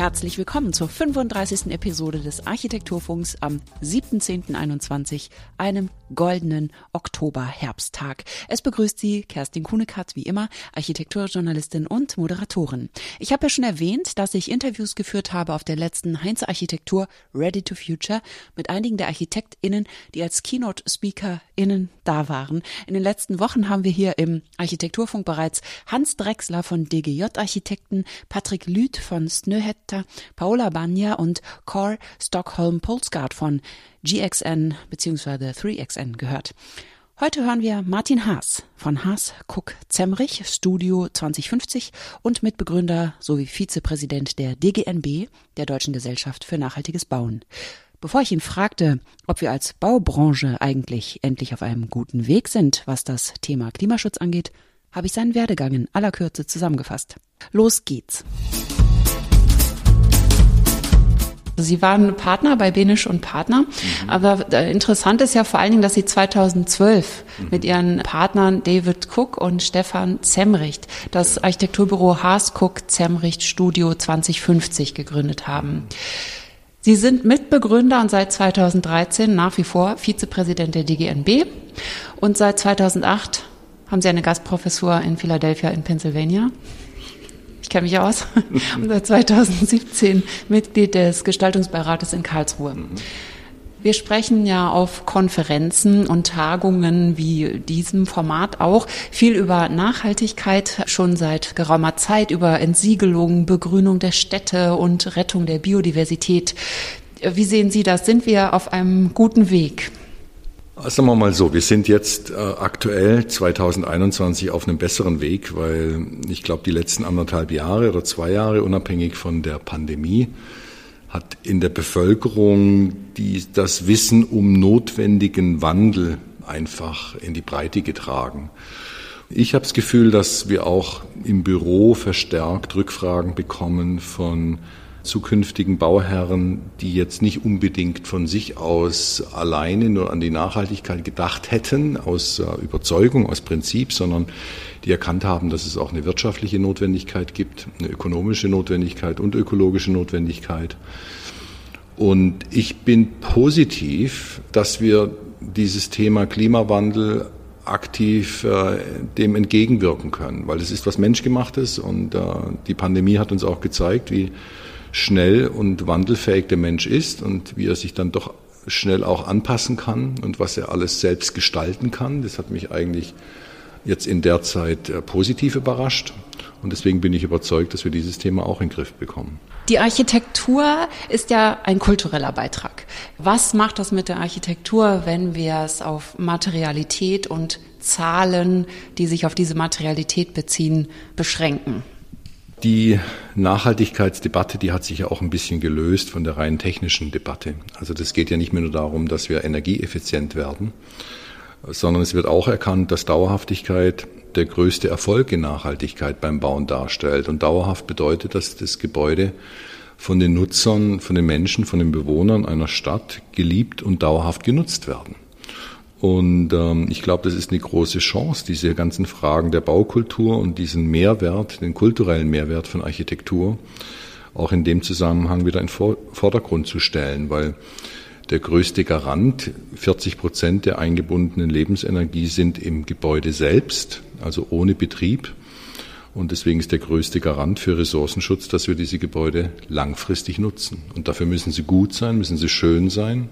Herzlich willkommen zur 35. Episode des Architekturfunks am 7.10.21, einem goldenen Oktober-Herbsttag. Es begrüßt Sie Kerstin Kunekatz, wie immer, Architekturjournalistin und Moderatorin. Ich habe ja schon erwähnt, dass ich Interviews geführt habe auf der letzten Heinz Architektur Ready to Future mit einigen der ArchitektInnen, die als Keynote-SpeakerInnen da waren. In den letzten Wochen haben wir hier im Architekturfunk bereits Hans Drexler von DGJ Architekten, Patrick Lüth von Snöhet Director Paola Banja und Core Stockholm Polesguard von GXN bzw. 3XN gehört. Heute hören wir Martin Haas von Haas Cook Zemrich Studio 2050 und Mitbegründer sowie Vizepräsident der DGNB, der Deutschen Gesellschaft für nachhaltiges Bauen. Bevor ich ihn fragte, ob wir als Baubranche eigentlich endlich auf einem guten Weg sind, was das Thema Klimaschutz angeht, habe ich seinen Werdegang in aller Kürze zusammengefasst. Los geht's. Sie waren Partner bei Benisch und Partner. Mhm. Aber äh, interessant ist ja vor allen Dingen, dass Sie 2012 mhm. mit Ihren Partnern David Cook und Stefan Zemricht das Architekturbüro Haas Cook Zemricht Studio 2050 gegründet haben. Sie sind Mitbegründer und seit 2013 nach wie vor Vizepräsident der DGNB. Und seit 2008 haben Sie eine Gastprofessur in Philadelphia in Pennsylvania ich kenne mich aus, und seit 2017 Mitglied des Gestaltungsbeirates in Karlsruhe. Wir sprechen ja auf Konferenzen und Tagungen wie diesem Format auch viel über Nachhaltigkeit, schon seit geraumer Zeit über Entsiegelung, Begrünung der Städte und Rettung der Biodiversität. Wie sehen Sie das? Sind wir auf einem guten Weg? Sagen wir mal so, wir sind jetzt äh, aktuell 2021 auf einem besseren Weg, weil ich glaube, die letzten anderthalb Jahre oder zwei Jahre, unabhängig von der Pandemie, hat in der Bevölkerung die, das Wissen um notwendigen Wandel einfach in die Breite getragen. Ich habe das Gefühl, dass wir auch im Büro verstärkt Rückfragen bekommen von zukünftigen Bauherren, die jetzt nicht unbedingt von sich aus alleine nur an die Nachhaltigkeit gedacht hätten, aus äh, Überzeugung, aus Prinzip, sondern die erkannt haben, dass es auch eine wirtschaftliche Notwendigkeit gibt, eine ökonomische Notwendigkeit und ökologische Notwendigkeit. Und ich bin positiv, dass wir dieses Thema Klimawandel aktiv äh, dem entgegenwirken können, weil es ist was Menschgemachtes und äh, die Pandemie hat uns auch gezeigt, wie schnell und wandelfähig der Mensch ist und wie er sich dann doch schnell auch anpassen kann und was er alles selbst gestalten kann. Das hat mich eigentlich jetzt in der Zeit äh, positiv überrascht. Und deswegen bin ich überzeugt, dass wir dieses Thema auch in den Griff bekommen. Die Architektur ist ja ein kultureller Beitrag. Was macht das mit der Architektur, wenn wir es auf Materialität und Zahlen, die sich auf diese Materialität beziehen, beschränken? Die Nachhaltigkeitsdebatte, die hat sich ja auch ein bisschen gelöst von der rein technischen Debatte. Also das geht ja nicht mehr nur darum, dass wir energieeffizient werden, sondern es wird auch erkannt, dass Dauerhaftigkeit der größte Erfolg in Nachhaltigkeit beim Bauen darstellt. Und dauerhaft bedeutet, dass das Gebäude von den Nutzern, von den Menschen, von den Bewohnern einer Stadt geliebt und dauerhaft genutzt werden. Und ähm, ich glaube, das ist eine große Chance, diese ganzen Fragen der Baukultur und diesen Mehrwert, den kulturellen Mehrwert von Architektur, auch in dem Zusammenhang wieder in Vordergrund zu stellen, weil der größte Garant, 40 Prozent der eingebundenen Lebensenergie sind im Gebäude selbst, also ohne Betrieb. Und deswegen ist der größte Garant für Ressourcenschutz, dass wir diese Gebäude langfristig nutzen. Und dafür müssen sie gut sein, müssen sie schön sein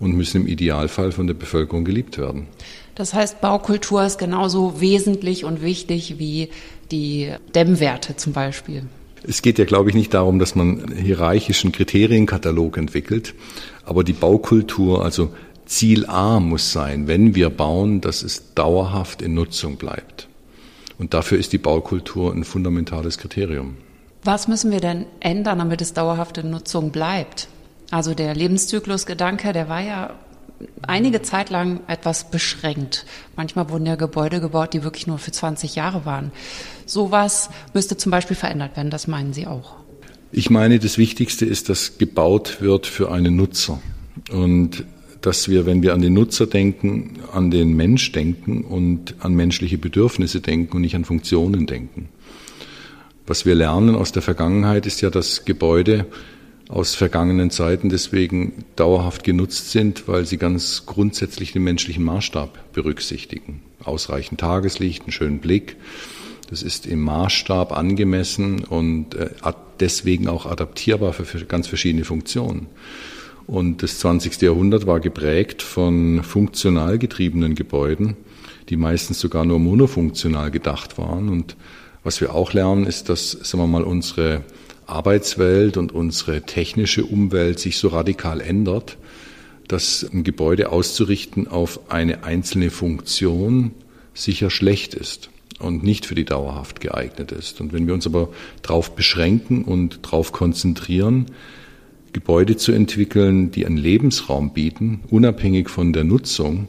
und müssen im Idealfall von der Bevölkerung geliebt werden. Das heißt, Baukultur ist genauso wesentlich und wichtig wie die Dämmwerte zum Beispiel. Es geht ja, glaube ich, nicht darum, dass man einen hierarchischen Kriterienkatalog entwickelt, aber die Baukultur, also Ziel A muss sein, wenn wir bauen, dass es dauerhaft in Nutzung bleibt. Und dafür ist die Baukultur ein fundamentales Kriterium. Was müssen wir denn ändern, damit es dauerhaft in Nutzung bleibt? Also der Lebenszyklusgedanke, der war ja einige Zeit lang etwas beschränkt. Manchmal wurden ja Gebäude gebaut, die wirklich nur für 20 Jahre waren. Sowas müsste zum Beispiel verändert werden, das meinen Sie auch? Ich meine, das Wichtigste ist, dass gebaut wird für einen Nutzer. Und dass wir, wenn wir an den Nutzer denken, an den Mensch denken und an menschliche Bedürfnisse denken und nicht an Funktionen denken. Was wir lernen aus der Vergangenheit ist ja, dass Gebäude aus vergangenen Zeiten deswegen dauerhaft genutzt sind, weil sie ganz grundsätzlich den menschlichen Maßstab berücksichtigen. Ausreichend Tageslicht, einen schönen Blick. Das ist im Maßstab angemessen und äh, deswegen auch adaptierbar für ganz verschiedene Funktionen. Und das 20. Jahrhundert war geprägt von funktional getriebenen Gebäuden, die meistens sogar nur monofunktional gedacht waren. Und was wir auch lernen, ist, dass, sagen wir mal, unsere Arbeitswelt und unsere technische Umwelt sich so radikal ändert, dass ein Gebäude auszurichten auf eine einzelne Funktion sicher schlecht ist und nicht für die dauerhaft geeignet ist. Und wenn wir uns aber darauf beschränken und darauf konzentrieren, Gebäude zu entwickeln, die einen Lebensraum bieten, unabhängig von der Nutzung,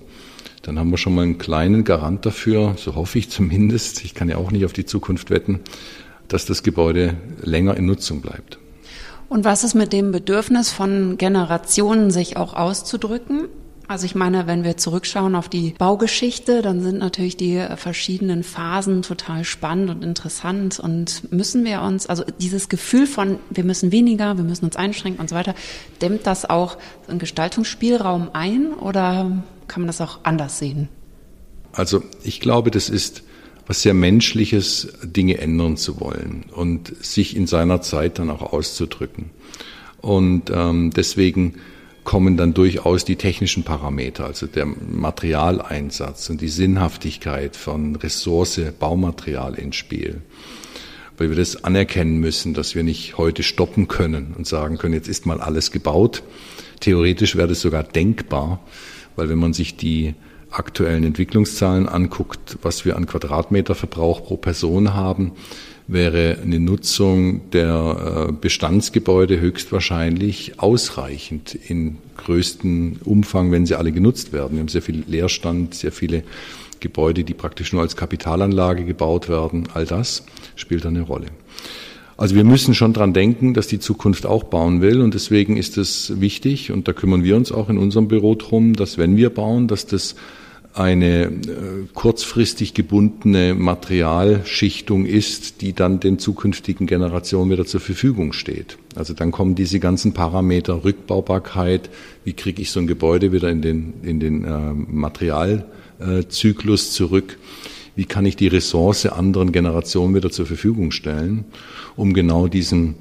dann haben wir schon mal einen kleinen Garant dafür, so hoffe ich zumindest, ich kann ja auch nicht auf die Zukunft wetten, dass das Gebäude länger in Nutzung bleibt. Und was ist mit dem Bedürfnis von Generationen, sich auch auszudrücken? Also ich meine, wenn wir zurückschauen auf die Baugeschichte, dann sind natürlich die verschiedenen Phasen total spannend und interessant und müssen wir uns, also dieses Gefühl von, wir müssen weniger, wir müssen uns einschränken und so weiter, dämmt das auch einen Gestaltungsspielraum ein oder kann man das auch anders sehen? Also ich glaube, das ist was sehr Menschliches, Dinge ändern zu wollen und sich in seiner Zeit dann auch auszudrücken. Und ähm, deswegen kommen dann durchaus die technischen Parameter, also der Materialeinsatz und die Sinnhaftigkeit von Ressource, Baumaterial ins Spiel. Weil wir das anerkennen müssen, dass wir nicht heute stoppen können und sagen können, jetzt ist mal alles gebaut. Theoretisch wäre das sogar denkbar, weil wenn man sich die aktuellen Entwicklungszahlen anguckt, was wir an Quadratmeterverbrauch pro Person haben, wäre eine Nutzung der äh, Bestandsgebäude höchstwahrscheinlich ausreichend in größten Umfang, wenn sie alle genutzt werden. Wir haben sehr viel Leerstand, sehr viele Gebäude, die praktisch nur als Kapitalanlage gebaut werden. All das spielt eine Rolle. Also wir müssen schon dran denken, dass die Zukunft auch bauen will und deswegen ist es wichtig und da kümmern wir uns auch in unserem Büro drum, dass wenn wir bauen, dass das eine äh, kurzfristig gebundene Materialschichtung ist, die dann den zukünftigen Generationen wieder zur Verfügung steht. Also dann kommen diese ganzen Parameter Rückbaubarkeit, wie kriege ich so ein Gebäude wieder in den, in den äh, Materialzyklus zurück, wie kann ich die Ressource anderen Generationen wieder zur Verfügung stellen, um genau diesen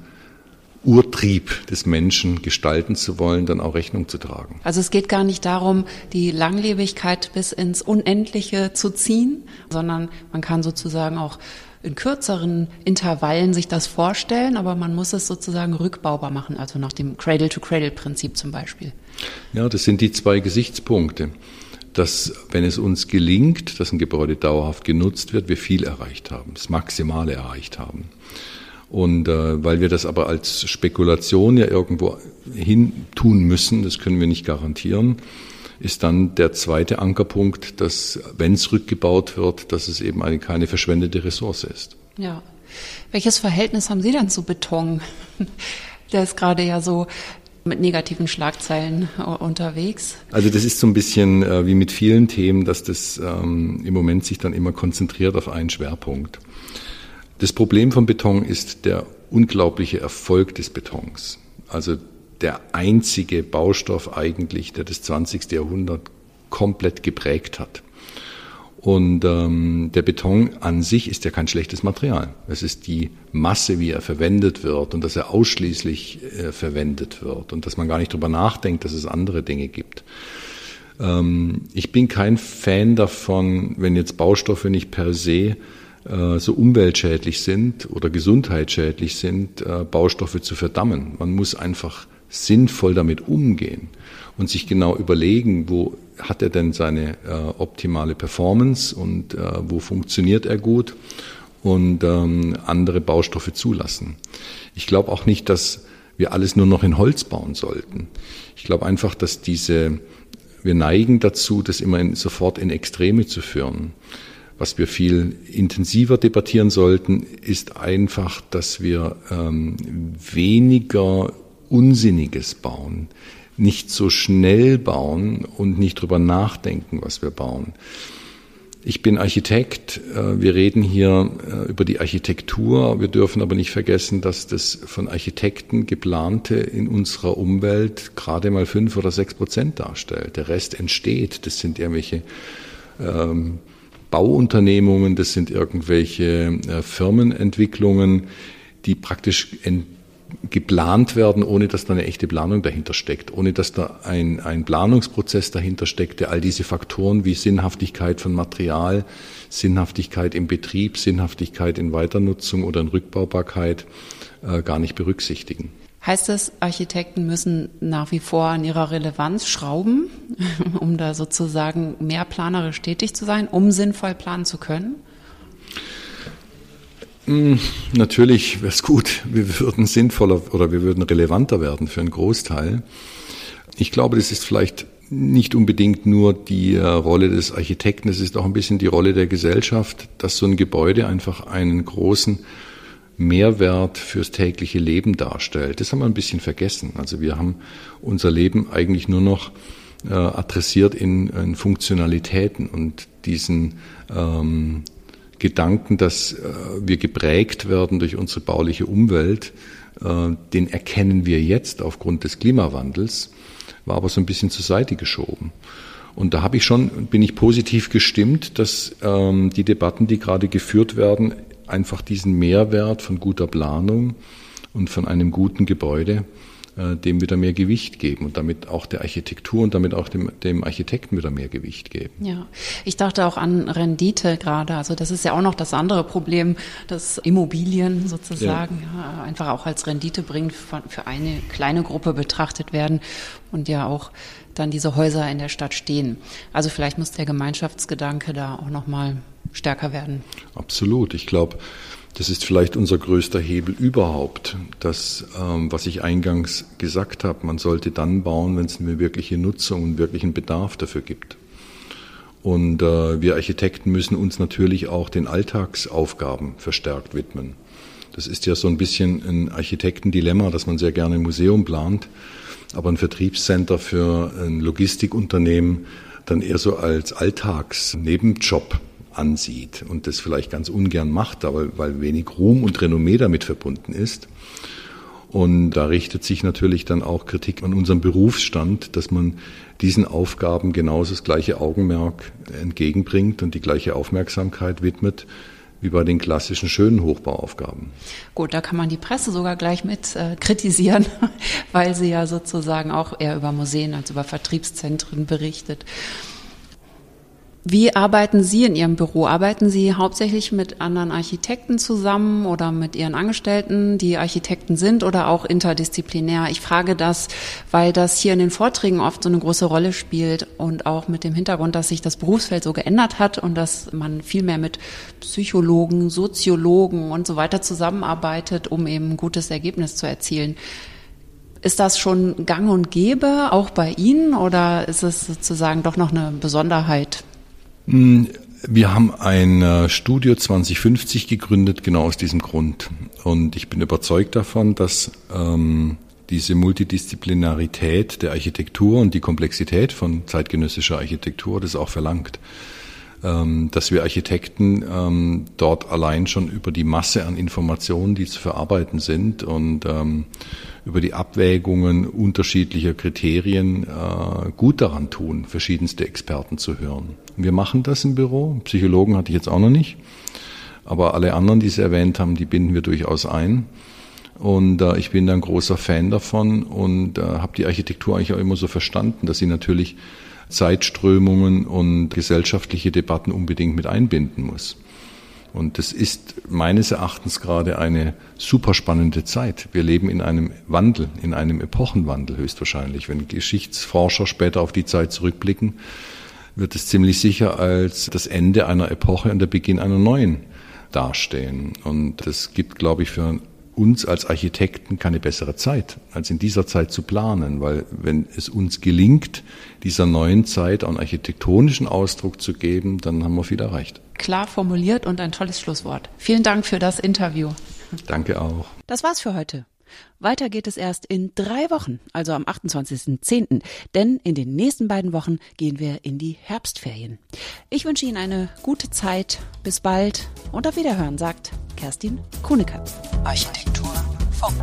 Urtrieb des Menschen gestalten zu wollen, dann auch Rechnung zu tragen. Also es geht gar nicht darum, die Langlebigkeit bis ins Unendliche zu ziehen, sondern man kann sozusagen auch in kürzeren Intervallen sich das vorstellen, aber man muss es sozusagen rückbaubar machen, also nach dem Cradle-to-Cradle-Prinzip zum Beispiel. Ja, das sind die zwei Gesichtspunkte. Dass, wenn es uns gelingt, dass ein Gebäude dauerhaft genutzt wird, wir viel erreicht haben, das Maximale erreicht haben. Und äh, weil wir das aber als Spekulation ja irgendwo hin tun müssen, das können wir nicht garantieren, ist dann der zweite Ankerpunkt, dass wenn es rückgebaut wird, dass es eben eine, keine verschwendete Ressource ist. Ja. Welches Verhältnis haben Sie dann zu Beton? Der ist gerade ja so mit negativen Schlagzeilen unterwegs. Also das ist so ein bisschen äh, wie mit vielen Themen, dass das ähm, im Moment sich dann immer konzentriert auf einen Schwerpunkt. Das Problem von Beton ist der unglaubliche Erfolg des Betons. Also der einzige Baustoff eigentlich, der das 20. Jahrhundert komplett geprägt hat. Und ähm, der Beton an sich ist ja kein schlechtes Material. Es ist die Masse, wie er verwendet wird und dass er ausschließlich äh, verwendet wird und dass man gar nicht drüber nachdenkt, dass es andere Dinge gibt. Ähm, ich bin kein Fan davon, wenn jetzt Baustoffe nicht per se so umweltschädlich sind oder gesundheitsschädlich sind, äh, Baustoffe zu verdammen. Man muss einfach sinnvoll damit umgehen und sich genau überlegen, wo hat er denn seine äh, optimale Performance und äh, wo funktioniert er gut und ähm, andere Baustoffe zulassen. Ich glaube auch nicht, dass wir alles nur noch in Holz bauen sollten. Ich glaube einfach, dass diese, wir neigen dazu, das immer in, sofort in Extreme zu führen. Was wir viel intensiver debattieren sollten, ist einfach, dass wir ähm, weniger Unsinniges bauen, nicht so schnell bauen und nicht drüber nachdenken, was wir bauen. Ich bin Architekt. Äh, wir reden hier äh, über die Architektur. Wir dürfen aber nicht vergessen, dass das von Architekten geplante in unserer Umwelt gerade mal fünf oder sechs Prozent darstellt. Der Rest entsteht. Das sind irgendwelche ähm, Bauunternehmungen, das sind irgendwelche äh, Firmenentwicklungen, die praktisch geplant werden, ohne dass da eine echte Planung dahinter steckt, ohne dass da ein, ein Planungsprozess dahinter steckt, der all diese Faktoren wie Sinnhaftigkeit von Material, Sinnhaftigkeit im Betrieb, Sinnhaftigkeit in Weiternutzung oder in Rückbaubarkeit äh, gar nicht berücksichtigen. Heißt das, Architekten müssen nach wie vor an ihrer Relevanz schrauben, um da sozusagen mehr planerisch tätig zu sein, um sinnvoll planen zu können? Hm, natürlich wäre es gut, wir würden sinnvoller oder wir würden relevanter werden für einen Großteil. Ich glaube, das ist vielleicht nicht unbedingt nur die äh, Rolle des Architekten, es ist auch ein bisschen die Rolle der Gesellschaft, dass so ein Gebäude einfach einen großen Mehrwert fürs tägliche Leben darstellt. Das haben wir ein bisschen vergessen. Also wir haben unser Leben eigentlich nur noch äh, adressiert in, in Funktionalitäten und diesen ähm, Gedanken, dass äh, wir geprägt werden durch unsere bauliche Umwelt, äh, den erkennen wir jetzt aufgrund des Klimawandels, war aber so ein bisschen zur Seite geschoben. Und da habe ich schon, bin ich positiv gestimmt, dass ähm, die Debatten, die gerade geführt werden, einfach diesen Mehrwert von guter Planung und von einem guten Gebäude dem wieder mehr Gewicht geben und damit auch der Architektur und damit auch dem, dem Architekten wieder mehr Gewicht geben. Ja, ich dachte auch an Rendite gerade. Also das ist ja auch noch das andere Problem, dass Immobilien sozusagen ja. Ja, einfach auch als Rendite bringt für eine kleine Gruppe betrachtet werden und ja auch dann diese Häuser in der Stadt stehen. Also vielleicht muss der Gemeinschaftsgedanke da auch noch mal stärker werden. Absolut. Ich glaube, das ist vielleicht unser größter Hebel überhaupt. Das, ähm, was ich eingangs gesagt habe, man sollte dann bauen, wenn es eine wirkliche Nutzung und wirklichen Bedarf dafür gibt. Und äh, wir Architekten müssen uns natürlich auch den Alltagsaufgaben verstärkt widmen. Das ist ja so ein bisschen ein Architektendilemma, dass man sehr gerne ein Museum plant, aber ein Vertriebscenter für ein Logistikunternehmen dann eher so als Alltagsnebenjob ansieht und das vielleicht ganz ungern macht, aber weil wenig Ruhm und Renommee damit verbunden ist. Und da richtet sich natürlich dann auch Kritik an unserem Berufsstand, dass man diesen Aufgaben genauso das gleiche Augenmerk entgegenbringt und die gleiche Aufmerksamkeit widmet wie bei den klassischen schönen Hochbauaufgaben. Gut, da kann man die Presse sogar gleich mit äh, kritisieren, weil sie ja sozusagen auch eher über Museen als über Vertriebszentren berichtet. Wie arbeiten Sie in Ihrem Büro? Arbeiten Sie hauptsächlich mit anderen Architekten zusammen oder mit Ihren Angestellten, die Architekten sind oder auch interdisziplinär? Ich frage das, weil das hier in den Vorträgen oft so eine große Rolle spielt und auch mit dem Hintergrund, dass sich das Berufsfeld so geändert hat und dass man viel mehr mit Psychologen, Soziologen und so weiter zusammenarbeitet, um eben ein gutes Ergebnis zu erzielen. Ist das schon gang und gäbe, auch bei Ihnen, oder ist es sozusagen doch noch eine Besonderheit? Hm, wir haben ein Studio 2050 gegründet, genau aus diesem Grund. Und ich bin überzeugt davon, dass ähm, diese Multidisziplinarität der Architektur und die Komplexität von zeitgenössischer Architektur das auch verlangt. Ähm, dass wir Architekten ähm, dort allein schon über die Masse an Informationen, die zu verarbeiten sind und ähm, über die Abwägungen unterschiedlicher Kriterien äh, gut daran tun, verschiedenste Experten zu hören. Wir machen das im Büro. Psychologen hatte ich jetzt auch noch nicht. Aber alle anderen, die Sie erwähnt haben, die binden wir durchaus ein. Und äh, ich bin da ein großer Fan davon und äh, habe die Architektur eigentlich auch immer so verstanden, dass sie natürlich Zeitströmungen und gesellschaftliche Debatten unbedingt mit einbinden muss. Und das ist meines Erachtens gerade eine super spannende Zeit. Wir leben in einem Wandel, in einem Epochenwandel höchstwahrscheinlich. Wenn Geschichtsforscher später auf die Zeit zurückblicken, wird es ziemlich sicher als das Ende einer Epoche und der Beginn einer neuen dastehen. Und das gibt, glaube ich, für uns als Architekten keine bessere Zeit, als in dieser Zeit zu planen, weil wenn es uns gelingt, dieser neuen Zeit einen architektonischen Ausdruck zu geben, dann haben wir viel erreicht. Klar formuliert und ein tolles Schlusswort. Vielen Dank für das Interview. Danke auch. Das war's für heute. Weiter geht es erst in drei Wochen, also am 28.10., denn in den nächsten beiden Wochen gehen wir in die Herbstferien. Ich wünsche Ihnen eine gute Zeit, bis bald und auf Wiederhören, sagt Kerstin Kuhnekatz. Architektur Funk.